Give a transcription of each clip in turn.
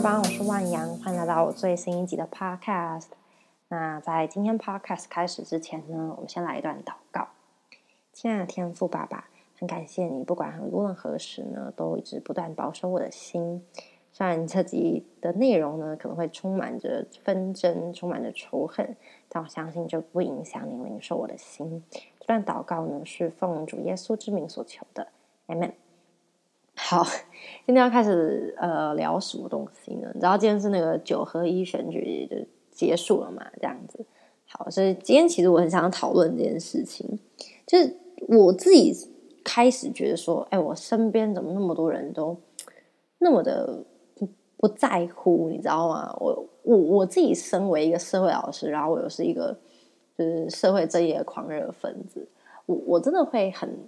二班，我是万阳，欢迎来到我最新一集的 Podcast。那在今天 Podcast 开始之前呢，我们先来一段祷告。亲爱的天父爸爸，很感谢你，不管无论何时呢，都一直不断保守我的心。虽然这集的内容呢，可能会充满着纷争，充满着仇恨，但我相信这不影响你领受我的心。这段祷告呢，是奉主耶稣之名所求的 mm。好，今天要开始呃聊什么东西呢？你知道今天是那个九合一选举就结束了嘛？这样子，好，所以今天其实我很想讨论这件事情，就是我自己开始觉得说，哎，我身边怎么那么多人都那么的不不在乎，你知道吗？我我我自己身为一个社会老师，然后我又是一个就是社会正义的狂热分子，我我真的会很。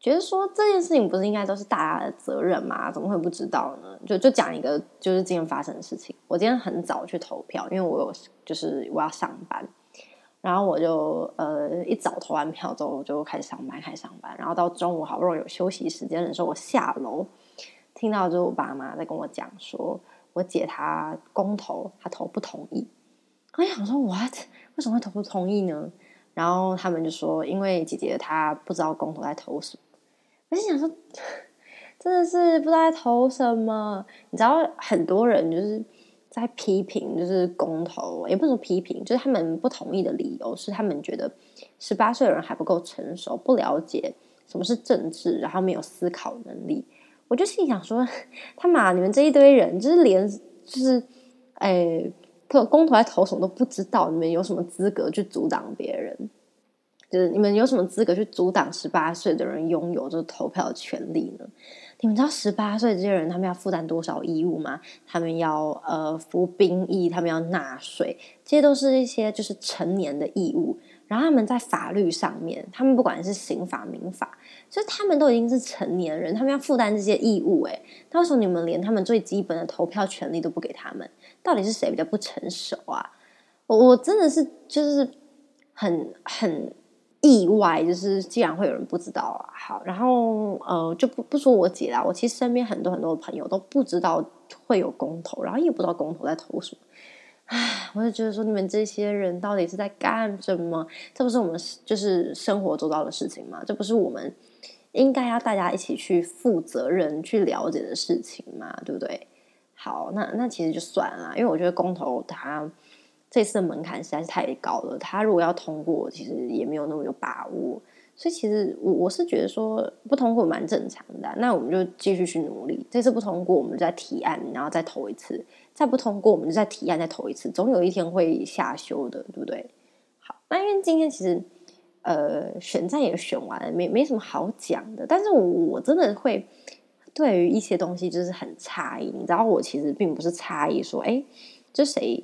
觉得说这件事情不是应该都是大家的责任吗？怎么会不知道呢？就就讲一个就是今天发生的事情。我今天很早去投票，因为我有就是我要上班，然后我就呃一早投完票之后我就开始上班，开始上班，然后到中午好不容易有休息时间的时候，我下楼听到就我爸妈在跟我讲说，我姐她公投，她投不同意。我想说，what？为什么会投不同意呢？然后他们就说，因为姐姐她不知道公投在投什么。我就想说，真的是不知道在投什么。你知道，很多人就是在批评，就是公投，也不能批评，就是他们不同意的理由是，他们觉得十八岁的人还不够成熟，不了解什么是政治，然后没有思考能力。我就心想说，他妈，你们这一堆人，就是连就是，哎，投公投在投什么都不知道，你们有什么资格去阻挡别人？就是你们有什么资格去阻挡十八岁的人拥有这投票的权利呢？你们知道十八岁这些人他们要负担多少义务吗？他们要呃服兵役，他们要纳税，这些都是一些就是成年的义务。然后他们在法律上面，他们不管是刑法、民法，就是他们都已经是成年人，他们要负担这些义务。诶，那为什么你们连他们最基本的投票权利都不给他们？到底是谁比较不成熟啊？我我真的是就是很很。意外就是，既然会有人不知道啊，好，然后呃，就不不说我姐啦，我其实身边很多很多朋友都不知道会有公投，然后也不知道公投在投什么，唉，我就觉得说你们这些人到底是在干什么？这不是我们就是生活做到的事情吗？这不是我们应该要大家一起去负责任去了解的事情吗？对不对？好，那那其实就算了，因为我觉得公投它。这次的门槛实在是太高了，他如果要通过，其实也没有那么有把握。所以其实我我是觉得说不通过蛮正常的，那我们就继续去努力。这次不通过，我们再提案，然后再投一次；再不通过，我们就再提案，再投一次。总有一天会下修的，对不对？好，那因为今天其实呃选战也选完了，没没什么好讲的。但是我我真的会对于一些东西就是很诧异，你知道，我其实并不是诧异说，哎，这谁？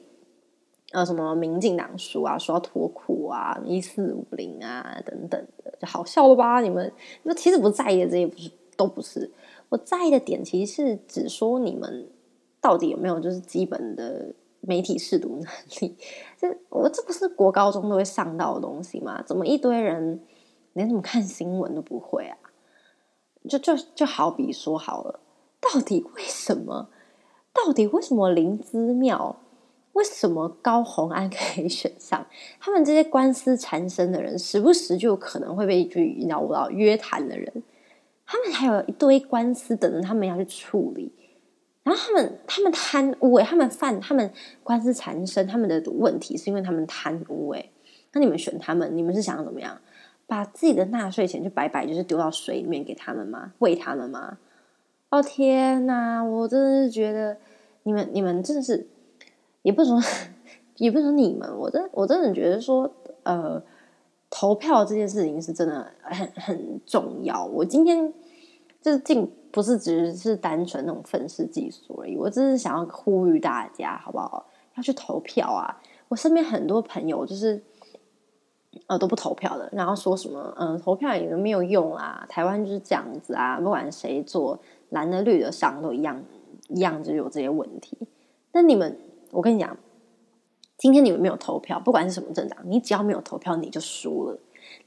呃，什么民进党输啊，说要脱裤啊，一四五零啊，等等的，就好笑了吧？你们那其实不在意的这些，不是都不是。我在意的点，其实是只说你们到底有没有就是基本的媒体试读能力。这我这不是国高中都会上到的东西吗？怎么一堆人连怎么看新闻都不会啊？就就就好比说好了，到底为什么？到底为什么林姿妙？为什么高红安可以选上？他们这些官司缠身的人，时不时就可能会被去鸟不到约谈的人，他们还有一堆官司等着他们要去处理。然后他们他们贪污哎，他们犯他们官司缠身，他们的问题是因为他们贪污哎。那你们选他们，你们是想要怎么样？把自己的纳税钱就白白就是丢到水里面给他们吗？喂他们吗？哦天哪！我真的是觉得你们你们真的是。也不说，也不说你们，我真我真的觉得说，呃，投票这件事情是真的很很重要。我今天就是进，不是只是单纯那种愤世嫉俗而已，我只是想要呼吁大家，好不好？要去投票啊！我身边很多朋友就是呃都不投票的，然后说什么嗯投票也没有用啊，台湾就是这样子啊，不管谁做蓝的绿的上都一样一样就有这些问题。那你们？我跟你讲，今天你们没有投票，不管是什么政党，你只要没有投票，你就输了。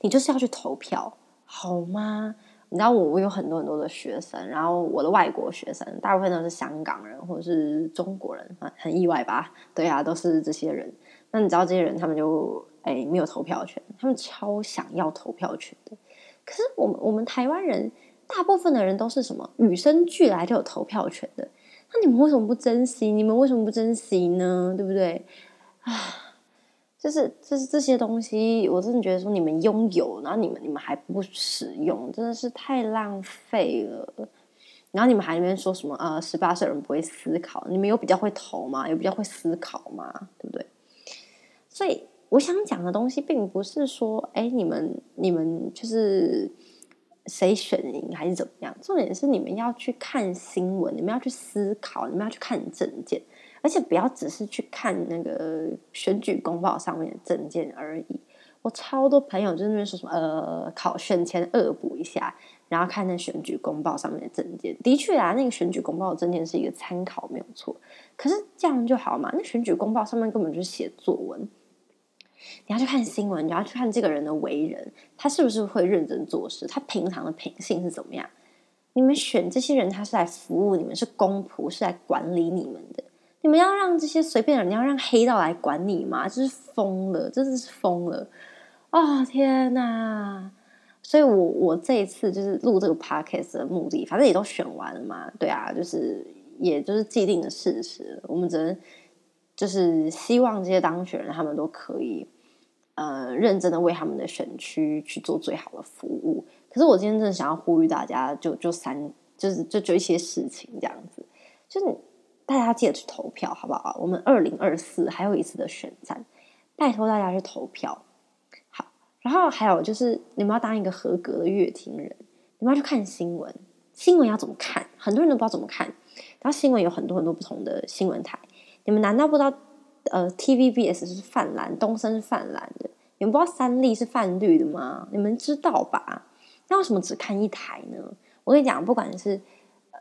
你就是要去投票，好吗？你知道我我有很多很多的学生，然后我的外国学生大部分都是香港人或者是中国人，很很意外吧？对啊，都是这些人。那你知道这些人他们就哎没有投票权，他们超想要投票权的。可是我们我们台湾人大部分的人都是什么与生俱来就有投票权的，那你们为什么不珍惜？你们为什么不珍惜呢？对不对？啊！就是就是这些东西，我真的觉得说你们拥有，然后你们你们还不使用，真的是太浪费了。然后你们还那边说什么啊，十八岁人不会思考，你们有比较会投吗？有比较会思考吗？对不对？所以我想讲的东西，并不是说，哎，你们你们就是谁选赢还是怎么样？重点是你们要去看新闻，你们要去思考，你们要去看证件。而且不要只是去看那个选举公报上面的证件而已。我超多朋友就那边说什么呃，考选前恶补一下，然后看那选举公报上面的证件。的确啊，那个选举公报的证件是一个参考，没有错。可是这样就好嘛？那选举公报上面根本就是写作文。你要去看新闻，你要去看这个人的为人，他是不是会认真做事？他平常的品性是怎么样？你们选这些人，他是来服务你们，是公仆，是来管理你们的。你们要让这些随便的人，你要让黑道来管你吗？这是疯了，真的是疯了！啊，天哪！所以，我我这一次就是录这个 podcast 的目的，反正也都选完了嘛。对啊，就是也就是既定的事实，我们只能就是希望这些当选人他们都可以呃认真的为他们的选区去做最好的服务。可是，我今天真的想要呼吁大家，就就三就是就就一些事情这样子，就是。大家记得去投票，好不好？我们二零二四还有一次的选战，拜托大家去投票。好，然后还有就是，你们要当一个合格的乐听人，你们要去看新闻。新闻要怎么看？很多人都不知道怎么看。然后新闻有很多很多不同的新闻台，你们难道不知道？呃，TVBS 是泛蓝，东森是泛蓝的，你们不知道三立是泛绿的吗？你们知道吧？那为什么只看一台呢？我跟你讲，不管是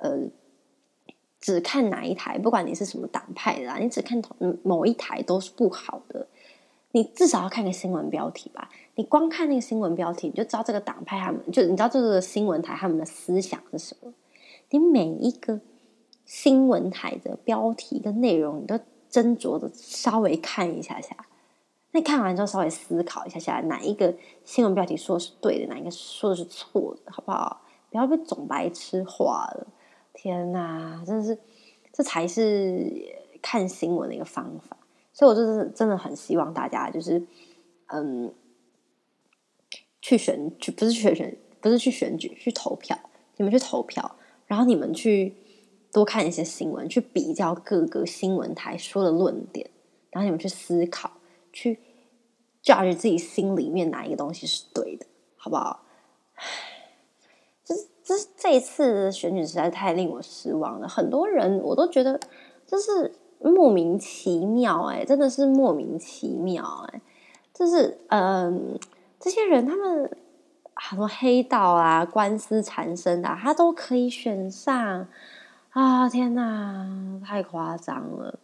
呃。只看哪一台，不管你是什么党派的，你只看同某一台都是不好的。你至少要看个新闻标题吧。你光看那个新闻标题，你就知道这个党派他们就你知道这个新闻台他们的思想是什么。你每一个新闻台的标题跟内容，你都斟酌的稍微看一下下。那看完之后，稍微思考一下下，哪一个新闻标题说的是对的，哪一个说的是错的，好不好？不要被总白痴化了。天呐，真的是，这才是看新闻的一个方法。所以，我就是真的很希望大家就是，嗯，去选举，不是去选，不是去选举，去投票。你们去投票，然后你们去多看一些新闻，去比较各个新闻台说的论点，然后你们去思考，去 judge 自己心里面哪一个东西是对的，好不好？这这这一次选举实在太令我失望了，很多人我都觉得就是莫名其妙，哎，真的是莫名其妙，哎，就是嗯，这些人他们很多黑道啊、官司缠身的，他都可以选上啊！天哪，太夸张了。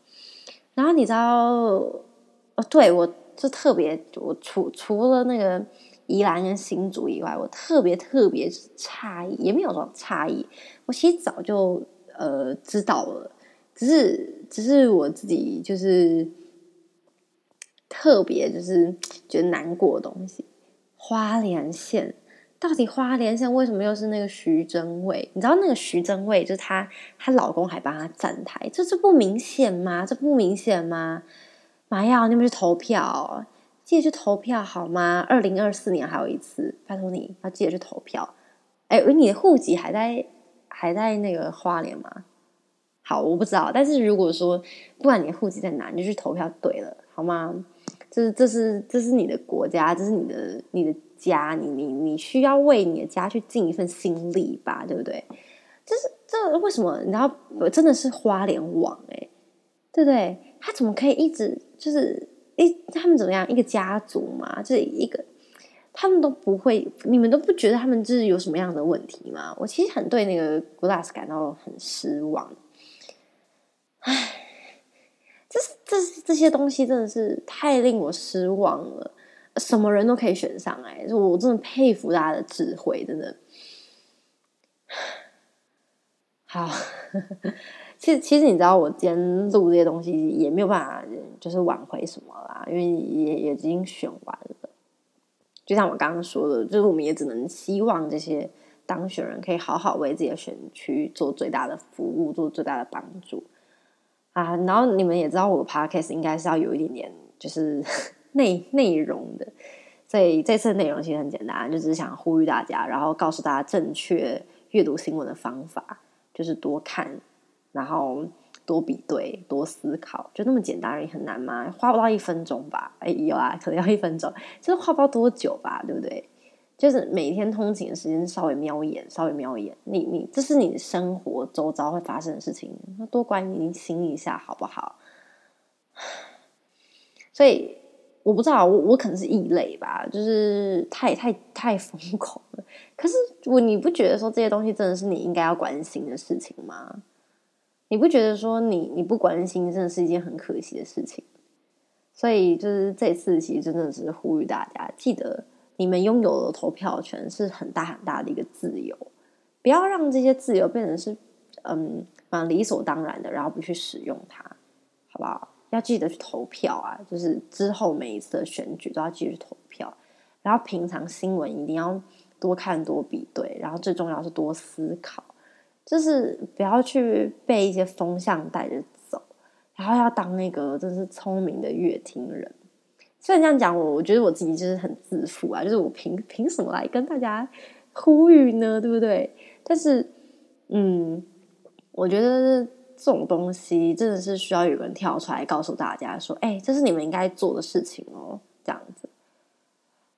然后你知道，哦，对我就特别，我除除了那个。宜兰跟新竹以外，我特别特别诧异，也没有说诧异。我其实早就呃知道了，只是只是我自己就是特别就是觉得难过的东西。花莲县到底花莲县为什么又是那个徐祯卫？你知道那个徐祯卫就是她，她老公还帮她站台，这这不明显吗？这不明显吗？麻药，你们去投票。记得去投票好吗？二零二四年还有一次，拜托你要记得去投票。哎，你的户籍还在还在那个花莲吗？好，我不知道。但是如果说不管你的户籍在哪，你就去投票对了，好吗？这是这是这是你的国家，这是你的你的家，你你你需要为你的家去尽一份心力吧，对不对？就是这为什么？你知道，真的是花莲网哎，对不对？他怎么可以一直就是？诶，他们怎么样？一个家族嘛，就是一个，他们都不会，你们都不觉得他们就是有什么样的问题吗？我其实很对那个 Glass 感到很失望。唉，这这这些东西真的是太令我失望了。什么人都可以选上，哎，我真的佩服大家的智慧，真的。好，其实其实你知道，我今天录这些东西也没有办法，就是挽回什么啦，因为也也已经选完了。就像我刚刚说的，就是我们也只能希望这些当选人可以好好为自己的选区做最大的服务，做最大的帮助啊。然后你们也知道，我的 podcast 应该是要有一点点就是内内容的，所以这次的内容其实很简单，就只是想呼吁大家，然后告诉大家正确阅读新闻的方法。就是多看，然后多比对，多思考，就那么简单而已，很难吗？花不到一分钟吧？哎，有啊，可能要一分钟，就是花不到多久吧，对不对？就是每天通勤的时间稍微瞄一眼，稍微瞄一眼，你你这是你生活周遭会发生的事情，那多关心一下好不好？所以。我不知道，我我可能是异类吧，就是太太太疯狂了。可是我你不觉得说这些东西真的是你应该要关心的事情吗？你不觉得说你你不关心真的是一件很可惜的事情？所以就是这次其实真的只是呼吁大家，记得你们拥有的投票权是很大很大的一个自由，不要让这些自由变成是嗯啊理所当然的，然后不去使用它，好不好？要记得去投票啊！就是之后每一次的选举都要继续投票，然后平常新闻一定要多看多比对，然后最重要是多思考，就是不要去被一些风向带着走，然后要当那个真是聪明的乐听人。虽然这样讲，我我觉得我自己就是很自负啊，就是我凭凭什么来跟大家呼吁呢？对不对？但是，嗯，我觉得。这种东西真的是需要有人跳出来告诉大家说：“哎，这是你们应该做的事情哦。”这样子，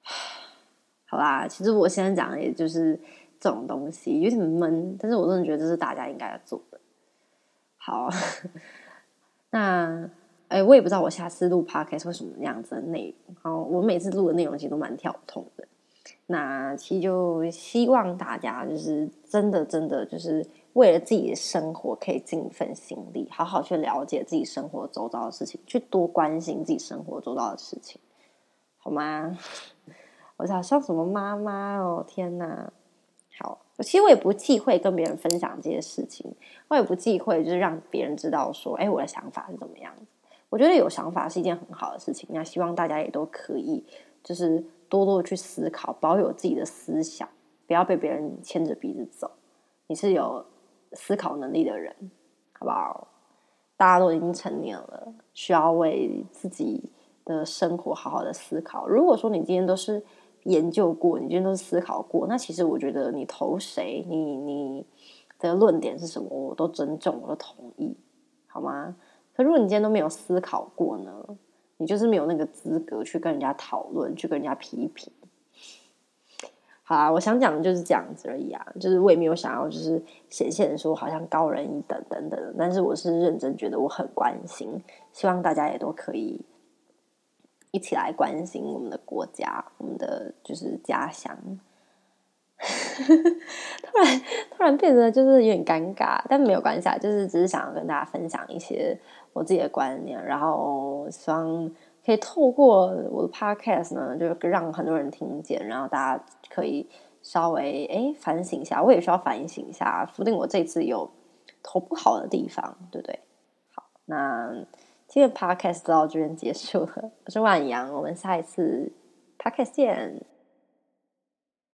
好啦。其实我现在讲的也就是这种东西，有点闷，但是我真的觉得这是大家应该要做的。好，那哎，我也不知道我下次录 podcast 会什么样子的内容。好，我每次录的内容其实都蛮跳痛的。那其实就希望大家就是真的真的就是为了自己的生活可以尽一份心力，好好去了解自己生活周遭的事情，去多关心自己生活周遭的事情，好吗？我想像什么妈妈哦，天哪！好，其实我也不忌讳跟别人分享这些事情，我也不忌讳就是让别人知道说，哎，我的想法是怎么样子。我觉得有想法是一件很好的事情，那希望大家也都可以就是。多多去思考，保有自己的思想，不要被别人牵着鼻子走。你是有思考能力的人，好不好？大家都已经成年了，需要为自己的生活好好的思考。如果说你今天都是研究过，你今天都是思考过，那其实我觉得你投谁，你你的论点是什么，我都尊重，我都同意，好吗？可如果你今天都没有思考过呢？你就是没有那个资格去跟人家讨论，去跟人家批评。好啊，我想讲的就是这样子而已啊，就是我也没有想要就是显现说好像高人一等等等，但是我是认真觉得我很关心，希望大家也都可以一起来关心我们的国家，我们的就是家乡。突然突然变得就是有点尴尬，但没有关系啊，就是只是想要跟大家分享一些。我自己的观念，然后希望可以透过我的 podcast 呢，就是让很多人听见，然后大家可以稍微哎反省一下，我也需要反省一下，否定我这次有投不好的地方，对不对？好，那今天 podcast 到这边结束了，我是万阳，我们下一次 podcast 见。